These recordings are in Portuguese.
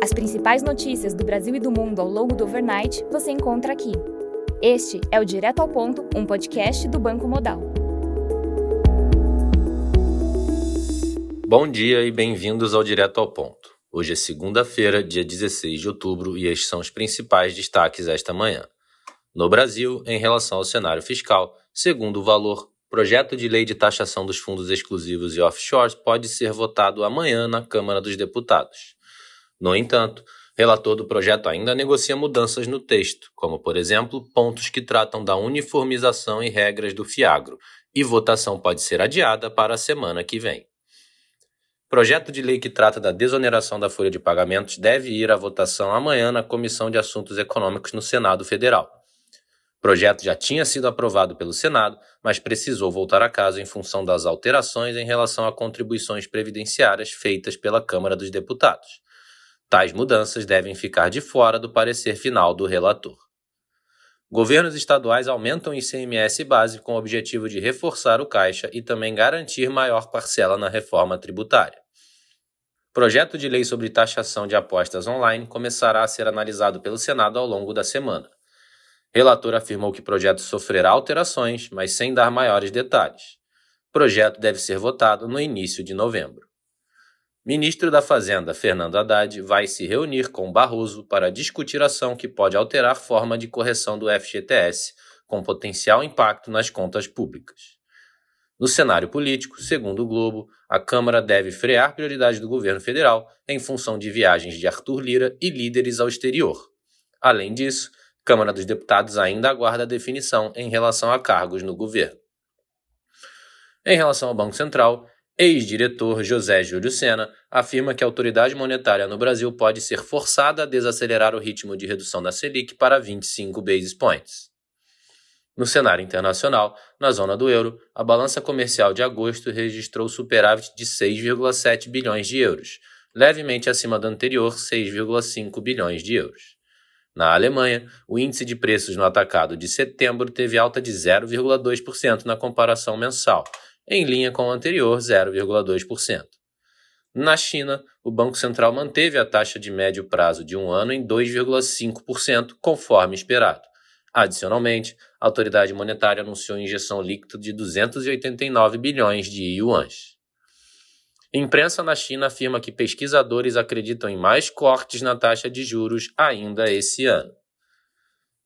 As principais notícias do Brasil e do mundo ao longo do overnight você encontra aqui. Este é o Direto ao Ponto, um podcast do Banco Modal. Bom dia e bem-vindos ao Direto ao Ponto. Hoje é segunda-feira, dia 16 de outubro, e estes são os principais destaques esta manhã. No Brasil, em relação ao cenário fiscal, segundo o valor, projeto de lei de taxação dos fundos exclusivos e offshores pode ser votado amanhã na Câmara dos Deputados. No entanto, relator do projeto ainda negocia mudanças no texto, como, por exemplo, pontos que tratam da uniformização e regras do FIAGRO, e votação pode ser adiada para a semana que vem. Projeto de lei que trata da desoneração da folha de pagamentos deve ir à votação amanhã na Comissão de Assuntos Econômicos no Senado Federal. O projeto já tinha sido aprovado pelo Senado, mas precisou voltar a casa em função das alterações em relação a contribuições previdenciárias feitas pela Câmara dos Deputados. Tais mudanças devem ficar de fora do parecer final do relator. Governos estaduais aumentam o ICMS base com o objetivo de reforçar o caixa e também garantir maior parcela na reforma tributária. Projeto de lei sobre taxação de apostas online começará a ser analisado pelo Senado ao longo da semana. Relator afirmou que o projeto sofrerá alterações, mas sem dar maiores detalhes. Projeto deve ser votado no início de novembro. Ministro da Fazenda Fernando Haddad vai se reunir com Barroso para discutir ação que pode alterar a forma de correção do FGTS, com potencial impacto nas contas públicas. No cenário político, segundo o Globo, a Câmara deve frear prioridades do governo federal em função de viagens de Arthur Lira e líderes ao exterior. Além disso, Câmara dos Deputados ainda aguarda a definição em relação a cargos no governo. Em relação ao Banco Central, Ex-diretor José Júlio Sena afirma que a autoridade monetária no Brasil pode ser forçada a desacelerar o ritmo de redução da Selic para 25 basis points. No cenário internacional, na zona do euro, a balança comercial de agosto registrou superávit de 6,7 bilhões de euros, levemente acima do anterior 6,5 bilhões de euros. Na Alemanha, o índice de preços no atacado de setembro teve alta de 0,2% na comparação mensal, em linha com o anterior 0,2%. Na China, o Banco Central manteve a taxa de médio prazo de um ano em 2,5%, conforme esperado. Adicionalmente, a autoridade monetária anunciou injeção líquida de 289 bilhões de yuans. Imprensa na China afirma que pesquisadores acreditam em mais cortes na taxa de juros ainda esse ano.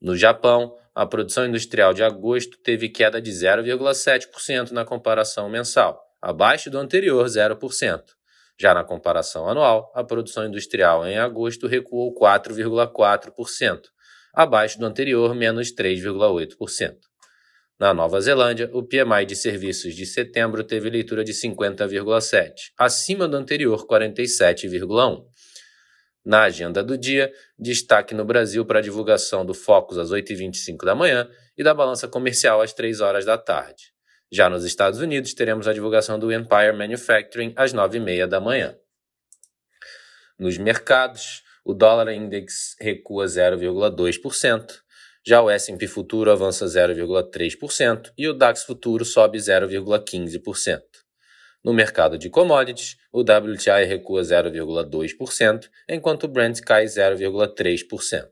No Japão, a produção industrial de agosto teve queda de 0,7% na comparação mensal, abaixo do anterior 0%. Já na comparação anual, a produção industrial em agosto recuou 4,4%, abaixo do anterior menos 3,8%. Na Nova Zelândia, o PMI de serviços de setembro teve leitura de 50,7, acima do anterior 47,1. Na agenda do dia, destaque no Brasil para a divulgação do Focus às 8h25 da manhã e da balança comercial às 3 horas da tarde. Já nos Estados Unidos, teremos a divulgação do Empire Manufacturing às 9h30 da manhã. Nos mercados, o dólar index recua 0,2%, já o S&P futuro avança 0,3% e o DAX futuro sobe 0,15%. No mercado de commodities, o WTI recua 0,2%, enquanto o Brent cai 0,3%.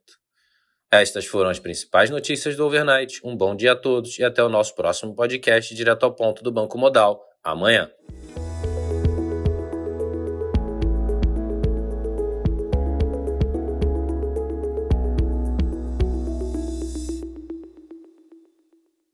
Estas foram as principais notícias do overnight. Um bom dia a todos e até o nosso próximo podcast direto ao ponto do Banco Modal, amanhã.